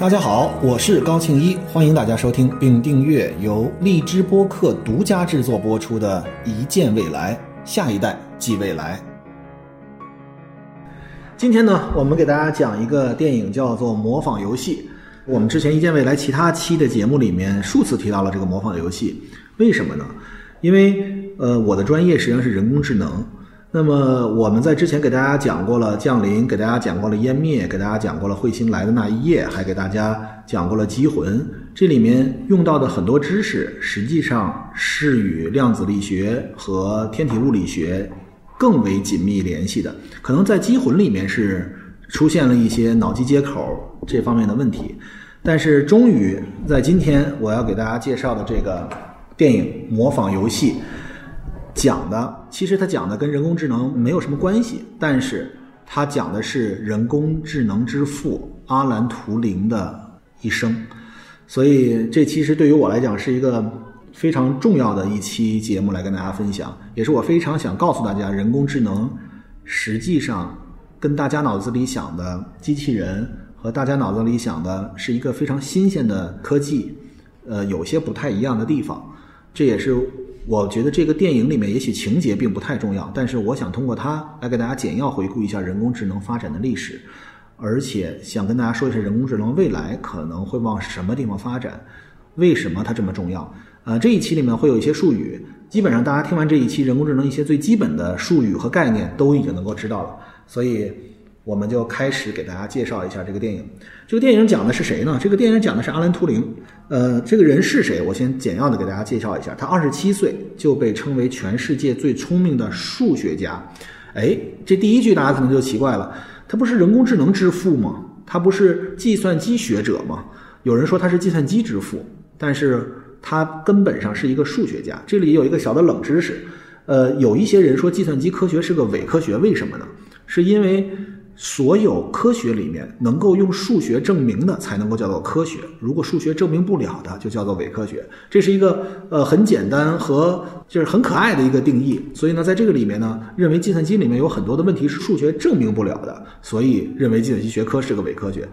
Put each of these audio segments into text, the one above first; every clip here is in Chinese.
大家好，我是高庆一，欢迎大家收听并订阅由荔枝播客独家制作播出的《一见未来，下一代即未来》。今天呢，我们给大家讲一个电影，叫做《模仿游戏》。我们之前《一见未来》其他期的节目里面数次提到了这个模仿游戏，为什么呢？因为呃，我的专业实际上是人工智能。那么我们在之前给大家讲过了降临，给大家讲过了湮灭，给大家讲过了彗星来的那一夜，还给大家讲过了机魂。这里面用到的很多知识，实际上是与量子力学和天体物理学更为紧密联系的。可能在机魂里面是出现了一些脑机接口这方面的问题，但是终于在今天我要给大家介绍的这个电影《模仿游戏》。讲的其实他讲的跟人工智能没有什么关系，但是他讲的是人工智能之父阿兰·图灵的一生，所以这其实对于我来讲是一个非常重要的一期节目来跟大家分享，也是我非常想告诉大家，人工智能实际上跟大家脑子里想的机器人和大家脑子里想的是一个非常新鲜的科技，呃，有些不太一样的地方，这也是。我觉得这个电影里面也许情节并不太重要，但是我想通过它来给大家简要回顾一下人工智能发展的历史，而且想跟大家说一下人工智能未来可能会往什么地方发展，为什么它这么重要？呃，这一期里面会有一些术语，基本上大家听完这一期人工智能一些最基本的术语和概念都已经能够知道了，所以。我们就开始给大家介绍一下这个电影。这个电影讲的是谁呢？这个电影讲的是阿兰·图灵。呃，这个人是谁？我先简要的给大家介绍一下。他二十七岁就被称为全世界最聪明的数学家。哎，这第一句大家可能就奇怪了，他不是人工智能之父吗？他不是计算机学者吗？有人说他是计算机之父，但是他根本上是一个数学家。这里有一个小的冷知识。呃，有一些人说计算机科学是个伪科学，为什么呢？是因为。所有科学里面能够用数学证明的，才能够叫做科学。如果数学证明不了的，就叫做伪科学。这是一个呃很简单和就是很可爱的一个定义。所以呢，在这个里面呢，认为计算机里面有很多的问题是数学证明不了的，所以认为计算机学科是个伪科学。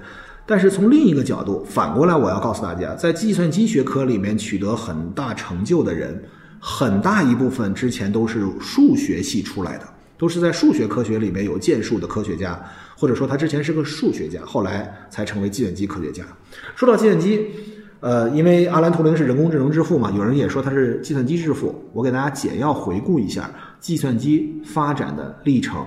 但是从另一个角度，反过来我要告诉大家，在计算机学科里面取得很大成就的人，很大一部分之前都是数学系出来的。都是在数学科学里面有建树的科学家，或者说他之前是个数学家，后来才成为计算机科学家。说到计算机，呃，因为阿兰·图灵是人工智能之父嘛，有人也说他是计算机之父。我给大家简要回顾一下计算机发展的历程。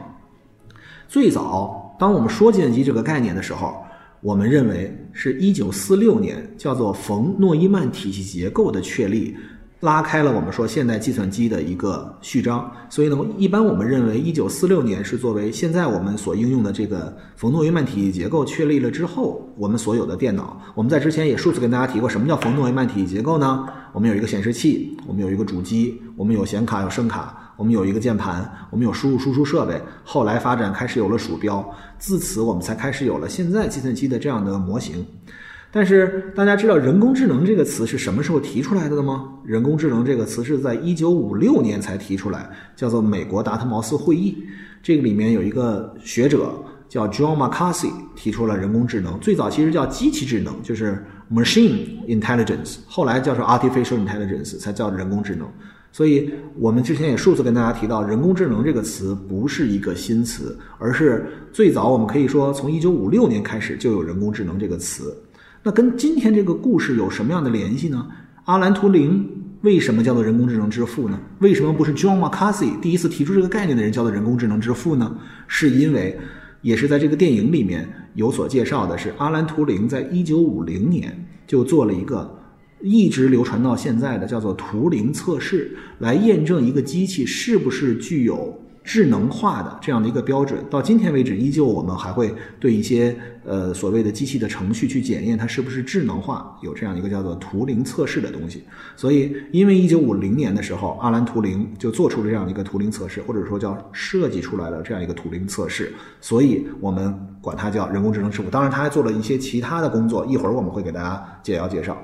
最早，当我们说计算机这个概念的时候，我们认为是一九四六年，叫做冯诺依曼体系结构的确立。拉开了我们说现代计算机的一个序章，所以呢，一般我们认为一九四六年是作为现在我们所应用的这个冯诺依曼体系结构确立了之后，我们所有的电脑。我们在之前也数次跟大家提过，什么叫冯诺依曼体系结构呢？我们有一个显示器，我们有一个主机，我们有显卡、有声卡，我们有一个键盘，我们有输入输出设备。后来发展开始有了鼠标，自此我们才开始有了现在计算机的这样的模型。但是大家知道“人工智能”这个词是什么时候提出来的吗？“人工智能”这个词是在一九五六年才提出来，叫做美国达特茅斯会议。这个里面有一个学者叫 John McCarthy 提出了人工智能，最早其实叫机器智能，就是 machine intelligence，后来叫做 artificial intelligence 才叫人工智能。所以我们之前也数次跟大家提到，“人工智能”这个词不是一个新词，而是最早我们可以说从一九五六年开始就有“人工智能”这个词。那跟今天这个故事有什么样的联系呢？阿兰·图灵为什么叫做人工智能之父呢？为什么不是 John McCarthy 第一次提出这个概念的人叫做人工智能之父呢？是因为，也是在这个电影里面有所介绍的，是阿兰·图灵在一九五零年就做了一个一直流传到现在的叫做图灵测试，来验证一个机器是不是具有。智能化的这样的一个标准，到今天为止，依旧我们还会对一些呃所谓的机器的程序去检验它是不是智能化，有这样一个叫做图灵测试的东西。所以，因为一九五零年的时候，阿兰·图灵就做出了这样一个图灵测试，或者说叫设计出来了这样一个图灵测试，所以我们管它叫人工智能之父。当然，他还做了一些其他的工作，一会儿我们会给大家简要介绍。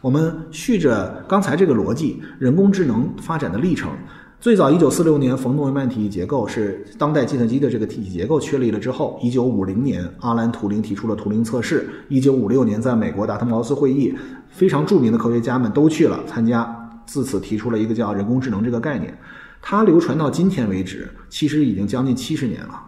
我们续着刚才这个逻辑，人工智能发展的历程。最早一九四六年冯诺依曼体系结构是当代计算机的这个体系结构确立了之后，一九五零年阿兰图灵提出了图灵测试，一九五六年在美国达特茅斯会议，非常著名的科学家们都去了参加，自此提出了一个叫人工智能这个概念。它流传到今天为止，其实已经将近七十年了，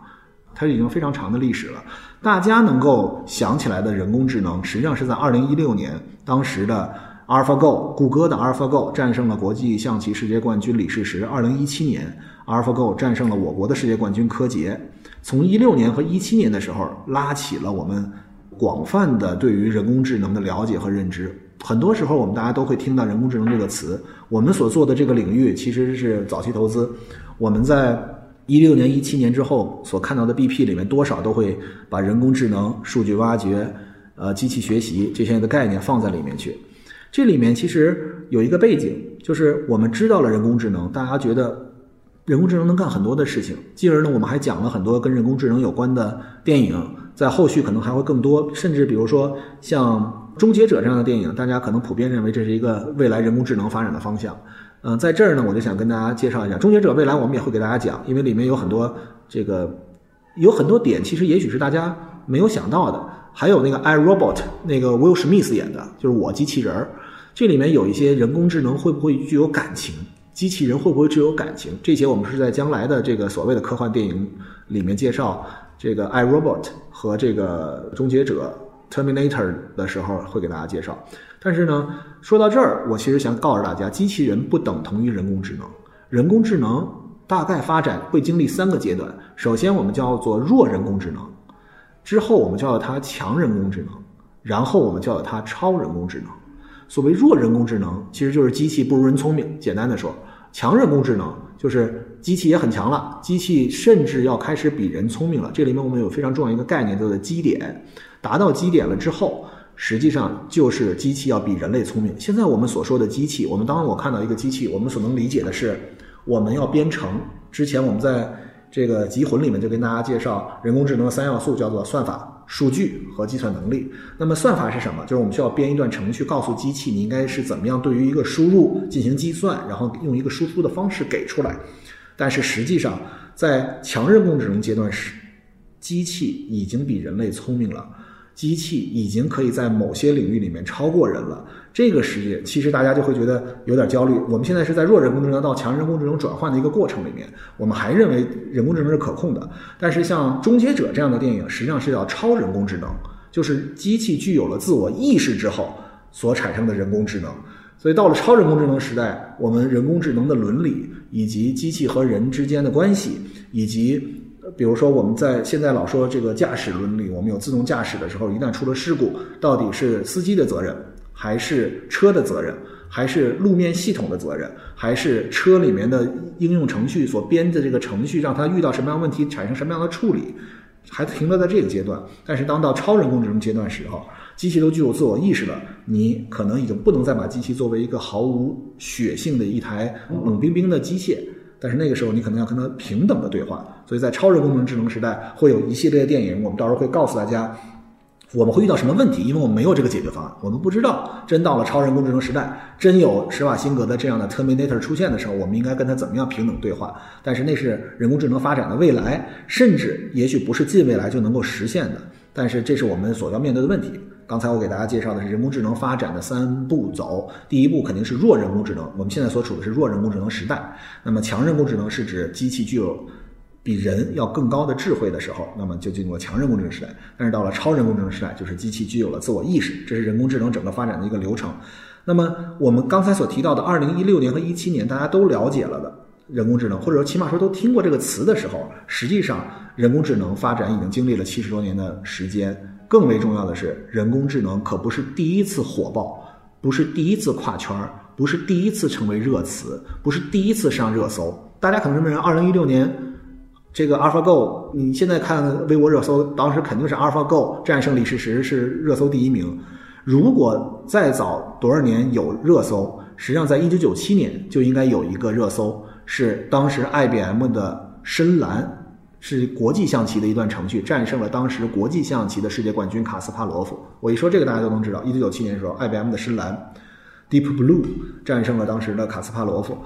它已经非常长的历史了。大家能够想起来的人工智能，实际上是在二零一六年，当时的 AlphaGo，谷歌的 AlphaGo 战胜了国际象棋世界冠军李世石。二零一七年，AlphaGo 战胜了我国的世界冠军柯洁。从一六年和一七年的时候，拉起了我们广泛的对于人工智能的了解和认知。很多时候，我们大家都会听到人工智能这个词。我们所做的这个领域其实是早期投资。我们在一六年、一七年之后所看到的 BP 里面，多少都会把人工智能、数据挖掘、呃机器学习这些的概念放在里面去。这里面其实有一个背景，就是我们知道了人工智能，大家觉得人工智能能干很多的事情。进而呢，我们还讲了很多跟人工智能有关的电影，在后续可能还会更多，甚至比如说像。终结者这样的电影，大家可能普遍认为这是一个未来人工智能发展的方向。嗯，在这儿呢，我就想跟大家介绍一下终结者。未来我们也会给大家讲，因为里面有很多这个有很多点，其实也许是大家没有想到的。还有那个《I Robot》，那个 Will Smith 演的，就是我机器人儿。这里面有一些人工智能会不会具有感情？机器人会不会具有感情？这些我们是在将来的这个所谓的科幻电影里面介绍这个《I Robot》和这个终结者。Terminator 的时候会给大家介绍，但是呢，说到这儿，我其实想告诉大家，机器人不等同于人工智能。人工智能大概发展会经历三个阶段，首先我们叫做弱人工智能，之后我们叫它强人工智能，然后我们叫它超人工智能。所谓弱人工智能，其实就是机器不如人聪明。简单的说，强人工智能就是机器也很强了，机器甚至要开始比人聪明了。这里面我们有非常重要一个概念，叫做基点。达到基点了之后，实际上就是机器要比人类聪明。现在我们所说的机器，我们当我看到一个机器，我们所能理解的是，我们要编程。之前我们在这个集魂里面就跟大家介绍，人工智能的三要素叫做算法、数据和计算能力。那么算法是什么？就是我们需要编一段程序，告诉机器你应该是怎么样对于一个输入进行计算，然后用一个输出的方式给出来。但是实际上，在强人工智能阶段时，机器已经比人类聪明了。机器已经可以在某些领域里面超过人了。这个世界其实大家就会觉得有点焦虑。我们现在是在弱人工智能到强人工智能转换的一个过程里面，我们还认为人工智能是可控的。但是像《终结者》这样的电影，实际上是叫超人工智能，就是机器具有了自我意识之后所产生的人工智能。所以到了超人工智能时代，我们人工智能的伦理以及机器和人之间的关系以及。比如说，我们在现在老说这个驾驶伦理，我们有自动驾驶的时候，一旦出了事故，到底是司机的责任，还是车的责任，还是路面系统的责任，还是车里面的应用程序所编的这个程序让它遇到什么样问题产生什么样的处理，还停留在这个阶段。但是当到超人工智能阶段时候，机器都具有自我意识了，你可能已经不能再把机器作为一个毫无血性的一台冷冰冰的机械。但是那个时候，你可能要跟他平等的对话。所以在超人工智能时代，会有一系列的电影，我们到时候会告诉大家，我们会遇到什么问题，因为我们没有这个解决方案，我们不知道。真到了超人工智能时代，真有施瓦辛格的这样的 Terminator 出现的时候，我们应该跟他怎么样平等对话？但是那是人工智能发展的未来，甚至也许不是近未来就能够实现的。但是这是我们所要面对的问题。刚才我给大家介绍的是人工智能发展的三步走，第一步肯定是弱人工智能。我们现在所处的是弱人工智能时代。那么强人工智能是指机器具有比人要更高的智慧的时候，那么就进入了强人工智能时代。但是到了超人工智能时代，就是机器具有了自我意识，这是人工智能整个发展的一个流程。那么我们刚才所提到的二零一六年和一七年，大家都了解了的人工智能，或者说起码说都听过这个词的时候，实际上人工智能发展已经经历了七十多年的时间。更为重要的是，人工智能可不是第一次火爆，不是第一次跨圈儿，不是第一次成为热词，不是第一次上热搜。大家可能认为，二零一六年这个 AlphaGo，你现在看微博热搜，当时肯定是 AlphaGo 战胜李世石是热搜第一名。如果再早多少年有热搜，实际上在一九九七年就应该有一个热搜，是当时 IBM 的深蓝。是国际象棋的一段程序，战胜了当时国际象棋的世界冠军卡斯帕罗夫。我一说这个，大家都能知道。一九九七年的时候，IBM 的深蓝 Deep Blue 战胜了当时的卡斯帕罗夫。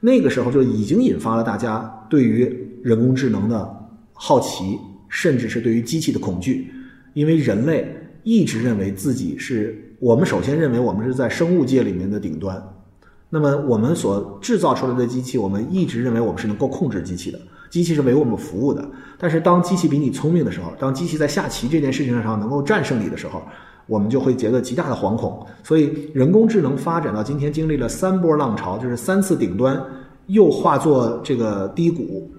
那个时候就已经引发了大家对于人工智能的好奇，甚至是对于机器的恐惧，因为人类一直认为自己是我们首先认为我们是在生物界里面的顶端，那么我们所制造出来的机器，我们一直认为我们是能够控制机器的，机器是为我们服务的。但是当机器比你聪明的时候，当机器在下棋这件事情上能够战胜你的时候，我们就会觉得极大的惶恐。所以人工智能发展到今天，经历了三波浪潮，就是三次顶端，又化作这个低谷。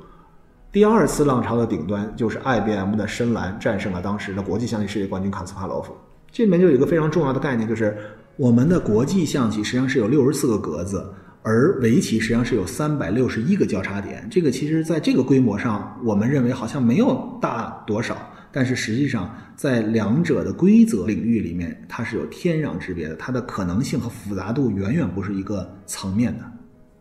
第二次浪潮的顶端就是 IBM 的深蓝战胜了当时的国际象棋世界冠军卡斯帕罗夫。这里面就有一个非常重要的概念，就是我们的国际象棋实际上是有六十四个格子，而围棋实际上是有三百六十一个交叉点。这个其实在这个规模上，我们认为好像没有大多少，但是实际上在两者的规则领域里面，它是有天壤之别的，它的可能性和复杂度远远不是一个层面的。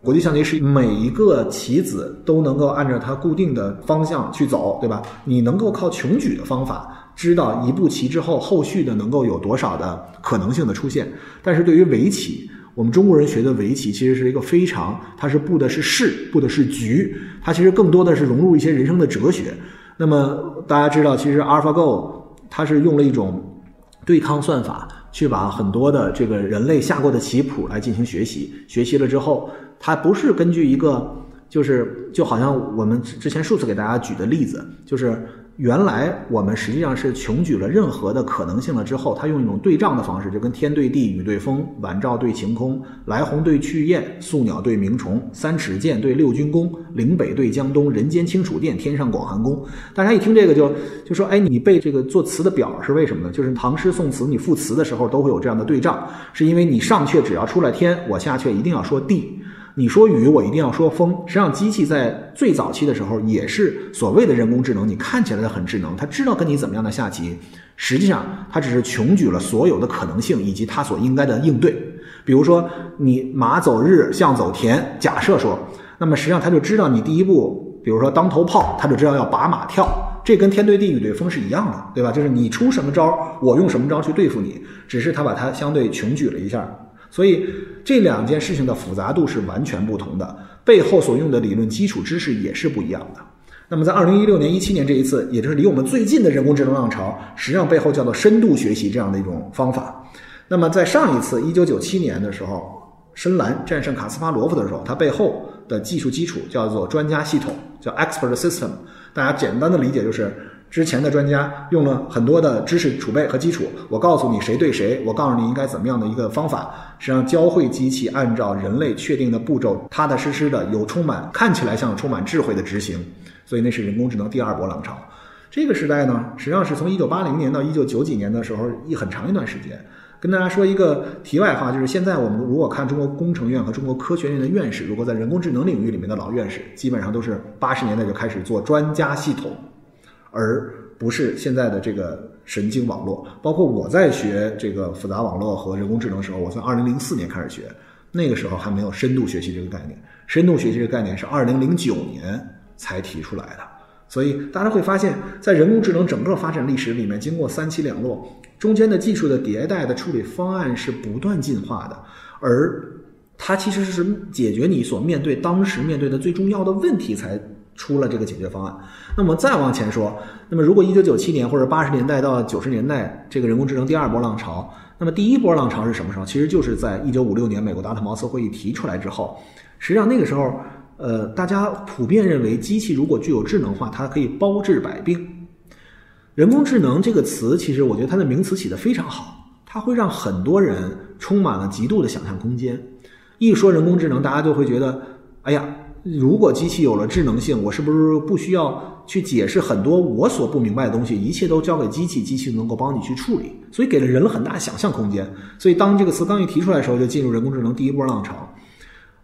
国际象棋是每一个棋子都能够按照它固定的方向去走，对吧？你能够靠穷举的方法知道一步棋之后后续的能够有多少的可能性的出现。但是对于围棋，我们中国人学的围棋其实是一个非常，它是布的是势，布的是局，它其实更多的是融入一些人生的哲学。那么大家知道，其实 AlphaGo 它是用了一种对抗算法，去把很多的这个人类下过的棋谱来进行学习，学习了之后。它不是根据一个，就是就好像我们之前数次给大家举的例子，就是原来我们实际上是穷举了任何的可能性了之后，他用一种对仗的方式，就跟天对地，雨对风，晚照对晴空，来鸿对去雁，宿鸟对鸣虫，三尺剑对六军弓，岭北对江东，人间清楚殿，天上广寒宫。大家一听这个就就说，哎，你背这个作词的表是为什么呢？就是唐诗宋词你赋词的时候都会有这样的对仗，是因为你上阙只要出了天，我下阙一定要说地。你说雨，我一定要说风。实际上，机器在最早期的时候也是所谓的人工智能。你看起来它很智能，它知道跟你怎么样的下棋，实际上它只是穷举了所有的可能性以及它所应该的应对。比如说，你马走日，象走田，假设说，那么实际上它就知道你第一步，比如说当头炮，它就知道要把马跳。这跟天对地，雨对风是一样的，对吧？就是你出什么招，我用什么招去对付你，只是它把它相对穷举了一下。所以这两件事情的复杂度是完全不同的，背后所用的理论基础知识也是不一样的。那么在二零一六年、一七年这一次，也就是离我们最近的人工智能浪潮，实际上背后叫做深度学习这样的一种方法。那么在上一次一九九七年的时候，深蓝战胜卡斯帕罗夫的时候，它背后的技术基础叫做专家系统，叫 expert system。大家简单的理解就是。之前的专家用了很多的知识储备和基础，我告诉你谁对谁，我告诉你应该怎么样的一个方法，实际上教会机器按照人类确定的步骤，踏踏实实的有充满看起来像充满智慧的执行，所以那是人工智能第二波浪潮。这个时代呢，实际上是从一九八零年到一九九几年的时候一很长一段时间。跟大家说一个题外话，就是现在我们如果看中国工程院和中国科学院的院士，如果在人工智能领域里面的老院士，基本上都是八十年代就开始做专家系统。而不是现在的这个神经网络，包括我在学这个复杂网络和人工智能的时候，我从二零零四年开始学，那个时候还没有深度学习这个概念。深度学习这个概念是二零零九年才提出来的。所以大家会发现，在人工智能整个发展历史里面，经过三起两落，中间的技术的迭代的处理方案是不断进化的，而它其实是解决你所面对当时面对的最重要的问题才。出了这个解决方案，那么再往前说，那么如果一九九七年或者八十年代到九十年代这个人工智能第二波浪潮，那么第一波浪潮是什么时候？其实就是在一九五六年美国达特茅斯会议提出来之后，实际上那个时候，呃，大家普遍认为机器如果具有智能化，它可以包治百病。人工智能这个词，其实我觉得它的名词起得非常好，它会让很多人充满了极度的想象空间。一说人工智能，大家就会觉得，哎呀。如果机器有了智能性，我是不是不需要去解释很多我所不明白的东西？一切都交给机器，机器能够帮你去处理，所以给了人了很大想象空间。所以当这个词刚一提出来的时候，就进入人工智能第一波浪潮。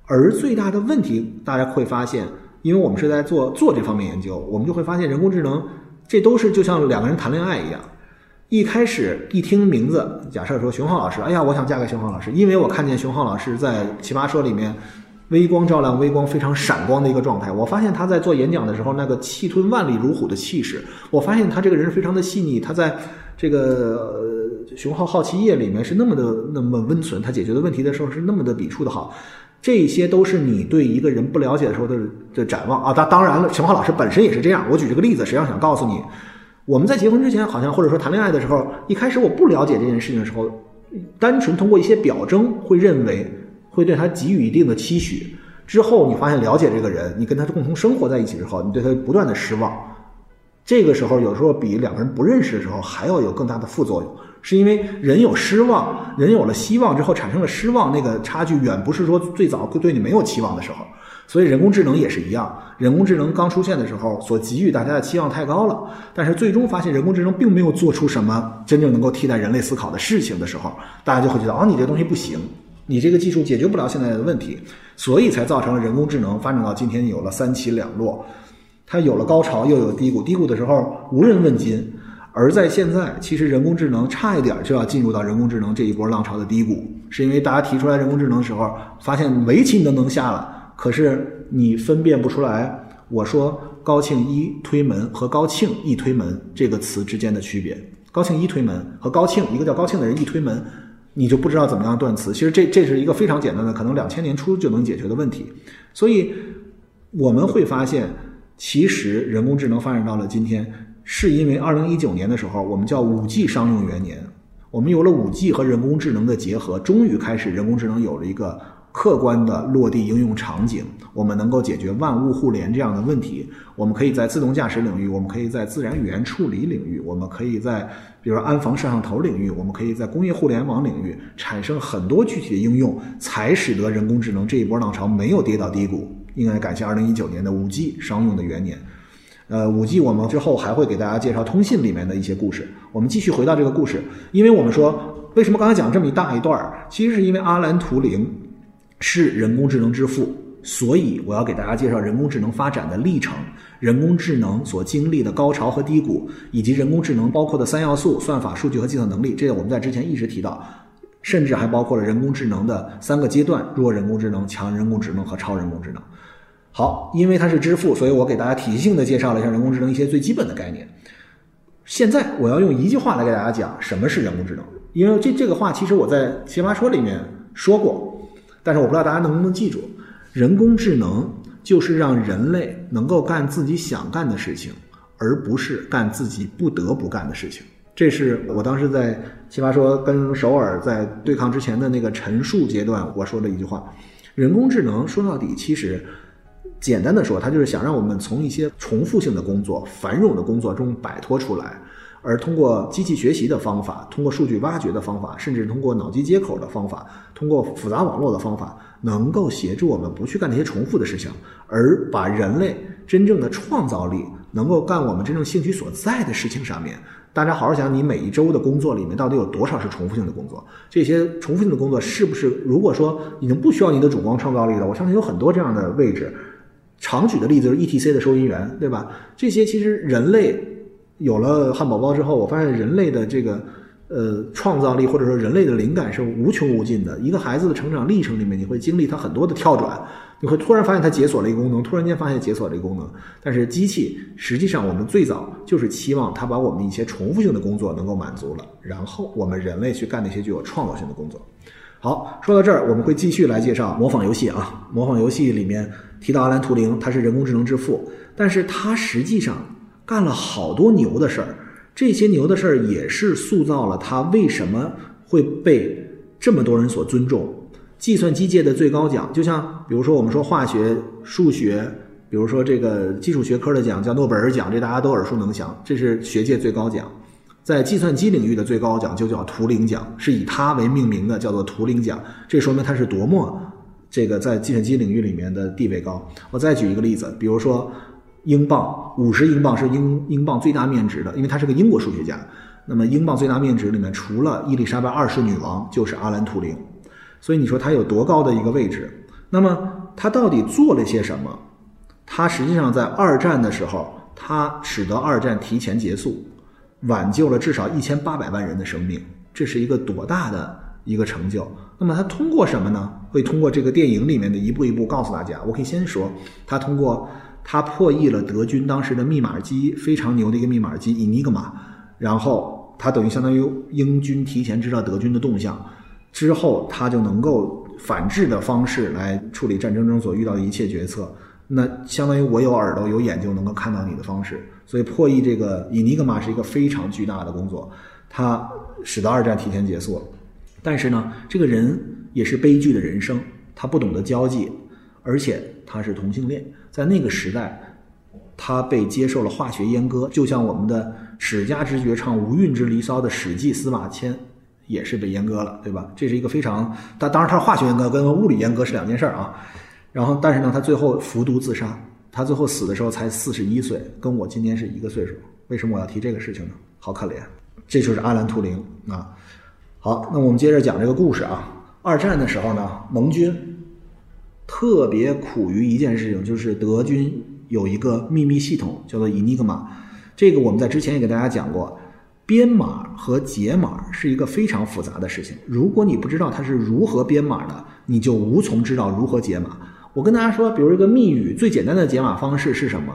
而最大的问题，大家会发现，因为我们是在做做这方面研究，我们就会发现人工智能这都是就像两个人谈恋爱一样，一开始一听名字，假设说熊浩老师，哎呀，我想嫁给熊浩老师，因为我看见熊浩老师在奇葩说里面。微光照亮，微光非常闪光的一个状态。我发现他在做演讲的时候，那个气吞万里如虎的气势。我发现他这个人非常的细腻。他在这个熊浩好奇夜里面是那么的那么温存，他解决的问题的时候是那么的笔触的好。这些都是你对一个人不了解的时候的的展望啊。当当然了，陈华老师本身也是这样。我举这个例子，实际上想告诉你，我们在结婚之前，好像或者说谈恋爱的时候，一开始我不了解这件事情的时候，单纯通过一些表征，会认为会对他给予一定的期许。之后你发现了解这个人，你跟他共同生活在一起之后，你对他不断的失望。这个时候有时候比两个人不认识的时候还要有更大的副作用。是因为人有失望，人有了希望之后产生了失望，那个差距远不是说最早对你没有期望的时候。所以人工智能也是一样，人工智能刚出现的时候所给予大家的期望太高了，但是最终发现人工智能并没有做出什么真正能够替代人类思考的事情的时候，大家就会觉得啊，你这东西不行，你这个技术解决不了现在的问题，所以才造成了人工智能发展到今天有了三起两落，它有了高潮又有低谷，低谷的时候无人问津。而在现在，其实人工智能差一点就要进入到人工智能这一波浪潮的低谷，是因为大家提出来人工智能的时候，发现围棋你都能下了，可是你分辨不出来我说高庆一推门和高庆一推门这个词之间的区别。高庆一推门和高庆一个叫高庆的人一推门，你就不知道怎么样断词。其实这这是一个非常简单的，可能两千年初就能解决的问题。所以我们会发现，其实人工智能发展到了今天。是因为二零一九年的时候，我们叫五 G 商用元年，我们有了五 G 和人工智能的结合，终于开始人工智能有了一个客观的落地应用场景，我们能够解决万物互联这样的问题。我们可以在自动驾驶领域，我们可以在自然语言处理领域，我们可以在比如说安防摄像头领域，我们可以在工业互联网领域产生很多具体的应用，才使得人工智能这一波浪潮没有跌到低谷。应该感谢二零一九年的五 G 商用的元年。呃，五 G 我们之后还会给大家介绍通信里面的一些故事。我们继续回到这个故事，因为我们说为什么刚才讲这么一大一段儿，其实是因为阿兰·图灵是人工智能之父，所以我要给大家介绍人工智能发展的历程，人工智能所经历的高潮和低谷，以及人工智能包括的三要素：算法、数据和计算能力。这个我们在之前一直提到，甚至还包括了人工智能的三个阶段：弱人工智能、强人工智能和超人工智能。好，因为它是支付，所以我给大家体系性的介绍了一下人工智能一些最基本的概念。现在我要用一句话来给大家讲什么是人工智能，因为这这个话其实我在奇葩说里面说过，但是我不知道大家能不能记住。人工智能就是让人类能够干自己想干的事情，而不是干自己不得不干的事情。这是我当时在奇葩说跟首尔在对抗之前的那个陈述阶段我说的一句话。人工智能说到底其实。简单的说，它就是想让我们从一些重复性的工作、繁冗的工作中摆脱出来，而通过机器学习的方法、通过数据挖掘的方法，甚至通过脑机接口的方法、通过复杂网络的方法，能够协助我们不去干那些重复的事情，而把人类真正的创造力能够干我们真正兴趣所在的事情上面。大家好好想，你每一周的工作里面到底有多少是重复性的工作？这些重复性的工作是不是如果说已经不需要你的主观创造力了？我相信有很多这样的位置。常举的例子就是 ETC 的收银员，对吧？这些其实人类有了汉堡包之后，我发现人类的这个呃创造力或者说人类的灵感是无穷无尽的。一个孩子的成长历程里面，你会经历他很多的跳转，你会突然发现他解锁了一个功能，突然间发现解锁了一个功能。但是机器实际上我们最早就是期望它把我们一些重复性的工作能够满足了，然后我们人类去干那些具有创造性的工作。好，说到这儿，我们会继续来介绍模仿游戏啊。模仿游戏里面提到阿兰·图灵，他是人工智能之父，但是他实际上干了好多牛的事儿。这些牛的事儿也是塑造了他为什么会被这么多人所尊重。计算机界的最高奖，就像比如说我们说化学、数学，比如说这个基础学科的奖叫诺贝尔奖，这大家都耳熟能详，这是学界最高奖。在计算机领域的最高奖就叫图灵奖，是以它为命名的，叫做图灵奖。这说明它是多么这个在计算机领域里面的地位高。我再举一个例子，比如说英镑，五十英镑是英英镑最大面值的，因为他是个英国数学家。那么英镑最大面值里面，除了伊丽莎白二世女王，就是阿兰·图灵。所以你说他有多高的一个位置？那么他到底做了些什么？他实际上在二战的时候，他使得二战提前结束。挽救了至少一千八百万人的生命，这是一个多大的一个成就？那么他通过什么呢？会通过这个电影里面的一步一步告诉大家。我可以先说，他通过他破译了德军当时的密码机，非常牛的一个密码机 Enigma，然后他等于相当于英军提前知道德军的动向，之后他就能够反制的方式来处理战争中所遇到的一切决策。那相当于我有耳朵有眼就能够看到你的方式，所以破译这个伊尼格玛是一个非常巨大的工作，它使得二战提前结束了。但是呢，这个人也是悲剧的人生，他不懂得交际，而且他是同性恋，在那个时代，他被接受了化学阉割，就像我们的史家之绝唱《无韵之离骚》的史记司马迁也是被阉割了，对吧？这是一个非常，但当然他化学阉割，跟物理阉割是两件事儿啊。然后，但是呢，他最后服毒自杀。他最后死的时候才四十一岁，跟我今年是一个岁数。为什么我要提这个事情呢？好可怜，这就是阿兰·图灵啊。好，那我们接着讲这个故事啊。二战的时候呢，盟军特别苦于一件事情，就是德军有一个秘密系统叫做伊尼格玛。这个我们在之前也给大家讲过，编码和解码是一个非常复杂的事情。如果你不知道它是如何编码的，你就无从知道如何解码。我跟大家说，比如一个密语最简单的解码方式是什么？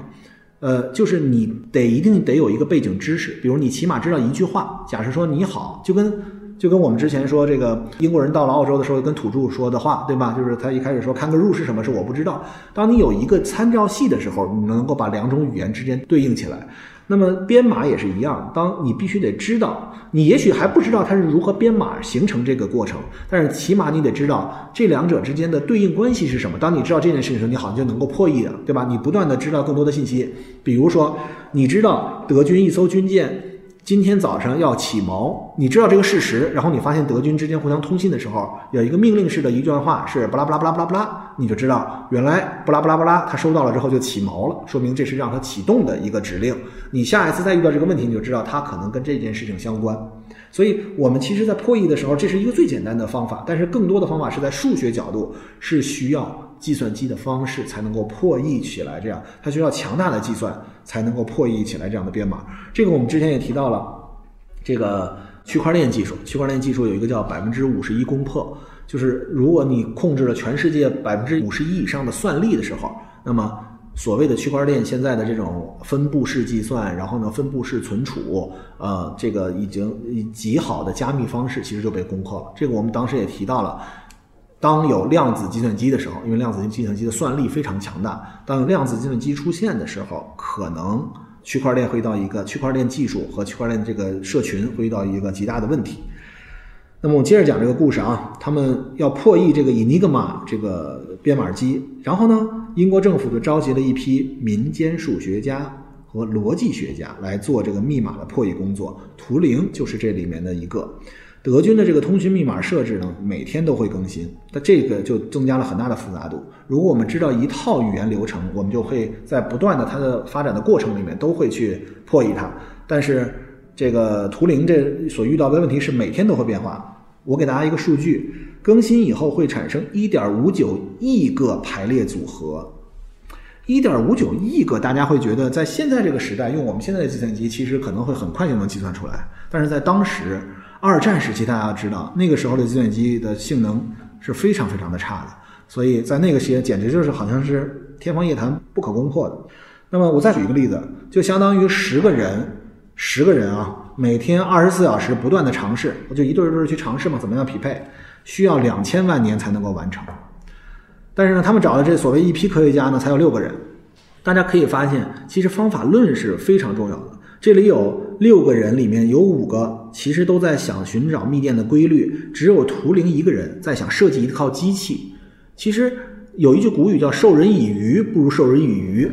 呃，就是你得一定得有一个背景知识，比如你起码知道一句话。假设说你好，就跟就跟我们之前说这个英国人到了澳洲的时候跟土著说的话，对吧？就是他一开始说看个入是什么，是我不知道。当你有一个参照系的时候，你能够把两种语言之间对应起来。那么编码也是一样，当你必须得知道，你也许还不知道它是如何编码形成这个过程，但是起码你得知道这两者之间的对应关系是什么。当你知道这件事情的时候，你好像就能够破译了，对吧？你不断的知道更多的信息，比如说你知道德军一艘军舰。今天早上要起锚，你知道这个事实，然后你发现德军之间互相通信的时候，有一个命令式的一段话是巴拉巴拉巴拉巴拉巴拉，你就知道原来巴拉巴拉巴拉他收到了之后就起锚了，说明这是让他启动的一个指令。你下一次再遇到这个问题，你就知道他可能跟这件事情相关。所以我们其实，在破译的时候，这是一个最简单的方法，但是更多的方法是在数学角度是需要。计算机的方式才能够破译起来，这样它需要强大的计算才能够破译起来这样的编码。这个我们之前也提到了，这个区块链技术，区块链技术有一个叫百分之五十一攻破，就是如果你控制了全世界百分之五十一以上的算力的时候，那么所谓的区块链现在的这种分布式计算，然后呢分布式存储，呃，这个已经极好的加密方式其实就被攻破了。这个我们当时也提到了。当有量子计算机的时候，因为量子计算机的算力非常强大，当有量子计算机出现的时候，可能区块链会遇到一个区块链技术和区块链这个社群会遇到一个极大的问题。那么我接着讲这个故事啊，他们要破译这个 Enigma 这个编码机，然后呢，英国政府就召集了一批民间数学家和逻辑学家来做这个密码的破译工作，图灵就是这里面的一个。德军的这个通讯密码设置呢，每天都会更新，那这个就增加了很大的复杂度。如果我们知道一套语言流程，我们就会在不断的它的发展的过程里面都会去破译它。但是这个图灵这所遇到的问题是每天都会变化。我给大家一个数据，更新以后会产生一点五九亿个排列组合，一点五九亿个，大家会觉得在现在这个时代用我们现在的计算机，其实可能会很快就能计算出来，但是在当时。二战时期，大家要知道，那个时候的计算机的性能是非常非常的差的，所以在那个时间简直就是好像是天方夜谭、不可攻破的。那么我再举一个例子，就相当于十个人，十个人啊，每天二十四小时不断的尝试，我就一对一对去尝试嘛，怎么样匹配，需要两千万年才能够完成。但是呢，他们找的这所谓一批科学家呢，才有六个人。大家可以发现，其实方法论是非常重要的。这里有六个人，里面有五个其实都在想寻找密电的规律，只有图灵一个人在想设计一套机器。其实有一句古语叫“授人以鱼，不如授人以渔”。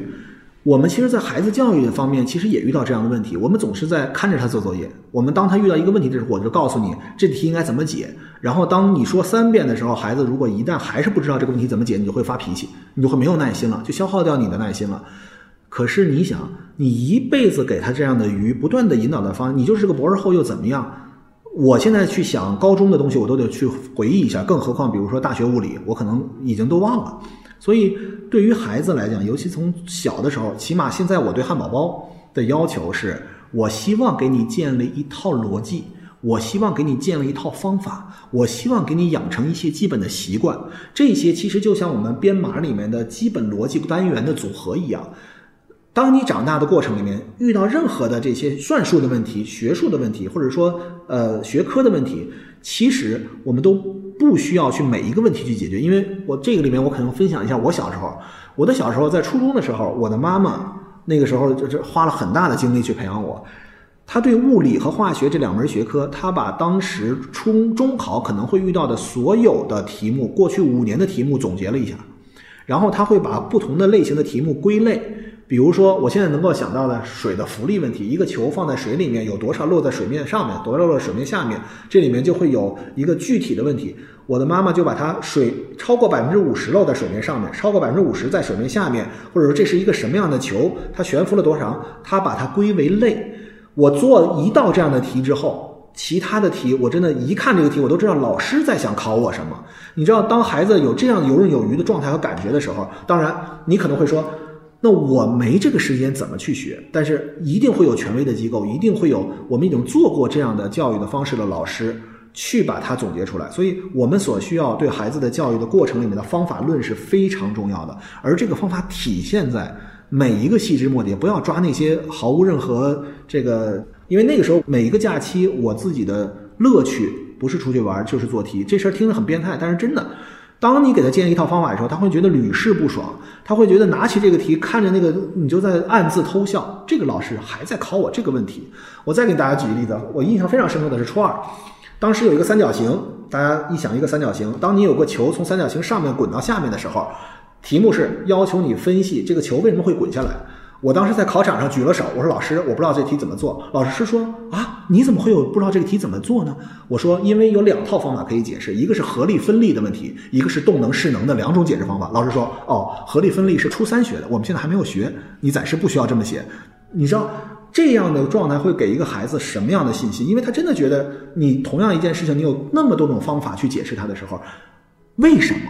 我们其实，在孩子教育的方面，其实也遇到这样的问题。我们总是在看着他做作业。我们当他遇到一个问题的时候，我就告诉你这题应该怎么解。然后当你说三遍的时候，孩子如果一旦还是不知道这个问题怎么解，你就会发脾气，你就会没有耐心了，就消耗掉你的耐心了。可是你想，你一辈子给他这样的鱼，不断的引导的方，你就是个博士后又怎么样？我现在去想高中的东西，我都得去回忆一下，更何况比如说大学物理，我可能已经都忘了。所以对于孩子来讲，尤其从小的时候，起码现在我对汉堡包的要求是，我希望给你建立一套逻辑，我希望给你建立一套方法，我希望给你养成一些基本的习惯。这些其实就像我们编码里面的基本逻辑单元的组合一样。当你长大的过程里面遇到任何的这些算术的问题、学术的问题，或者说呃学科的问题，其实我们都不需要去每一个问题去解决，因为我这个里面我可能分享一下我小时候，我的小时候在初中的时候，我的妈妈那个时候就是花了很大的精力去培养我。他对物理和化学这两门学科，他把当时初中考可能会遇到的所有的题目，过去五年的题目总结了一下，然后他会把不同的类型的题目归类。比如说，我现在能够想到的水的浮力问题，一个球放在水里面有多少落在水面上面，多少落在水面下面，这里面就会有一个具体的问题。我的妈妈就把它水超过百分之五十落在水面上面，超过百分之五十在水面下面，或者说这是一个什么样的球，它悬浮了多长，她把它归为类。我做一道这样的题之后，其他的题我真的，一看这个题，我都知道老师在想考我什么。你知道，当孩子有这样游刃有余的状态和感觉的时候，当然你可能会说。那我没这个时间怎么去学？但是一定会有权威的机构，一定会有我们已经做过这样的教育的方式的老师去把它总结出来。所以我们所需要对孩子的教育的过程里面的方法论是非常重要的，而这个方法体现在每一个细枝末节，不要抓那些毫无任何这个，因为那个时候每一个假期，我自己的乐趣不是出去玩就是做题。这事儿听着很变态，但是真的。当你给他建议一套方法的时候，他会觉得屡试不爽，他会觉得拿起这个题看着那个，你就在暗自偷笑。这个老师还在考我这个问题。我再给大家举个例子，我印象非常深刻的是初二，当时有一个三角形，大家一想一个三角形，当你有个球从三角形上面滚到下面的时候，题目是要求你分析这个球为什么会滚下来。我当时在考场上举了手，我说：“老师，我不知道这题怎么做。”老师说：“啊，你怎么会有不知道这个题怎么做呢？”我说：“因为有两套方法可以解释，一个是合力分力的问题，一个是动能势能的两种解释方法。”老师说：“哦，合力分力是初三学的，我们现在还没有学，你暂时不需要这么写。”你知道这样的状态会给一个孩子什么样的信息？因为他真的觉得你同样一件事情，你有那么多种方法去解释它的时候，为什么？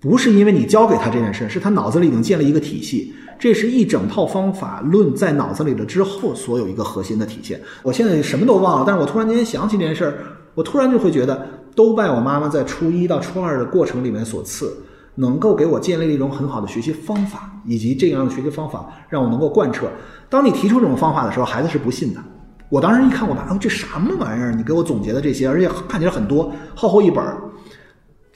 不是因为你教给他这件事，是他脑子里已经建了一个体系。这是一整套方法论在脑子里了之后所有一个核心的体现。我现在什么都忘了，但是我突然间想起这件事儿，我突然就会觉得，都拜我妈妈在初一到初二的过程里面所赐，能够给我建立了一种很好的学习方法，以及这样的学习方法让我能够贯彻。当你提出这种方法的时候，孩子是不信的。我当时一看我妈，这什么玩意儿？你给我总结的这些，而且看起来很多，厚厚一本。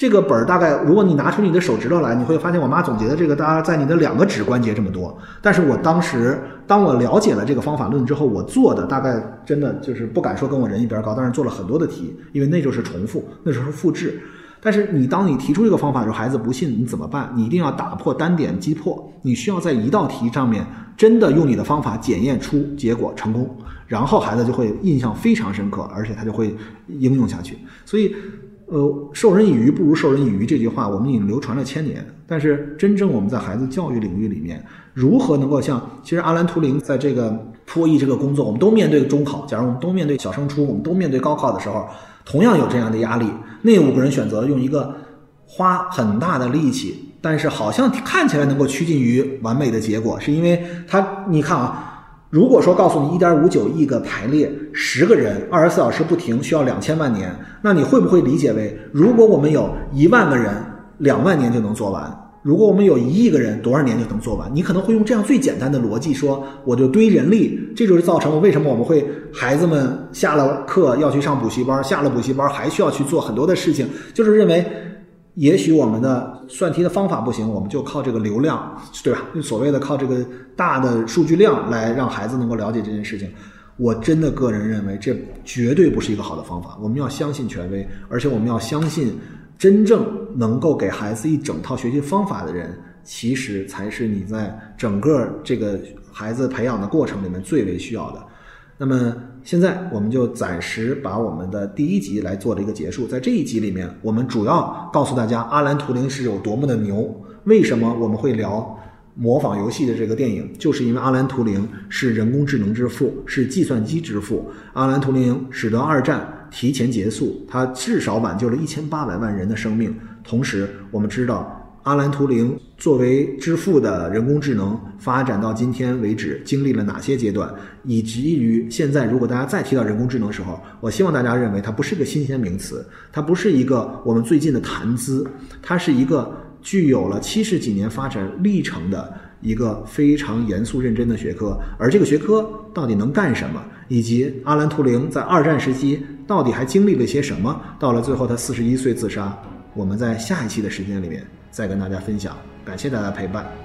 这个本儿大概，如果你拿出你的手指头来，你会发现我妈总结的这个，大概在你的两个指关节这么多。但是我当时，当我了解了这个方法论之后，我做的大概真的就是不敢说跟我人一边高，但是做了很多的题，因为那就是重复，那时候复制。但是你当你提出这个方法的时候，孩子不信，你怎么办？你一定要打破单点击破，你需要在一道题上面真的用你的方法检验出结果成功，然后孩子就会印象非常深刻，而且他就会应用下去。所以。呃，授人以鱼不如授人以渔这句话，我们已经流传了千年。但是，真正我们在孩子教育领域里面，如何能够像其实阿兰图灵在这个破译这个工作，我们都面对中考，假如我们都面对小升初，我们都面对高考的时候，同样有这样的压力。那五个人选择用一个花很大的力气，但是好像看起来能够趋近于完美的结果，是因为他，你看啊。如果说告诉你一点五九亿个排列，十个人，二十四小时不停，需要两千万年，那你会不会理解为，如果我们有一万个人，两万年就能做完；如果我们有一亿个人，多少年就能做完？你可能会用这样最简单的逻辑说，我就堆人力，这就是造成了为什么我们会孩子们下了课要去上补习班，下了补习班还需要去做很多的事情，就是认为。也许我们的算题的方法不行，我们就靠这个流量，对吧？所谓的靠这个大的数据量来让孩子能够了解这件事情。我真的个人认为，这绝对不是一个好的方法。我们要相信权威，而且我们要相信真正能够给孩子一整套学习方法的人，其实才是你在整个这个孩子培养的过程里面最为需要的。那么现在我们就暂时把我们的第一集来做了一个结束。在这一集里面，我们主要告诉大家阿兰图灵是有多么的牛。为什么我们会聊模仿游戏的这个电影？就是因为阿兰图灵是人工智能之父，是计算机之父。阿兰图灵使得二战提前结束，他至少挽救了一千八百万人的生命。同时，我们知道。阿兰图灵作为之父的人工智能发展到今天为止经历了哪些阶段以及于现在如果大家再提到人工智能的时候我希望大家认为它不是个新鲜名词它不是一个我们最近的谈资它是一个具有了七十几年发展历程的一个非常严肃认真的学科。而这个学科到底能干什么？以及阿兰图灵在二战时期到底还经历了些什么？到了最后他四十一岁自杀我们在下一期的时间里面再跟大家分享。感谢大家陪伴。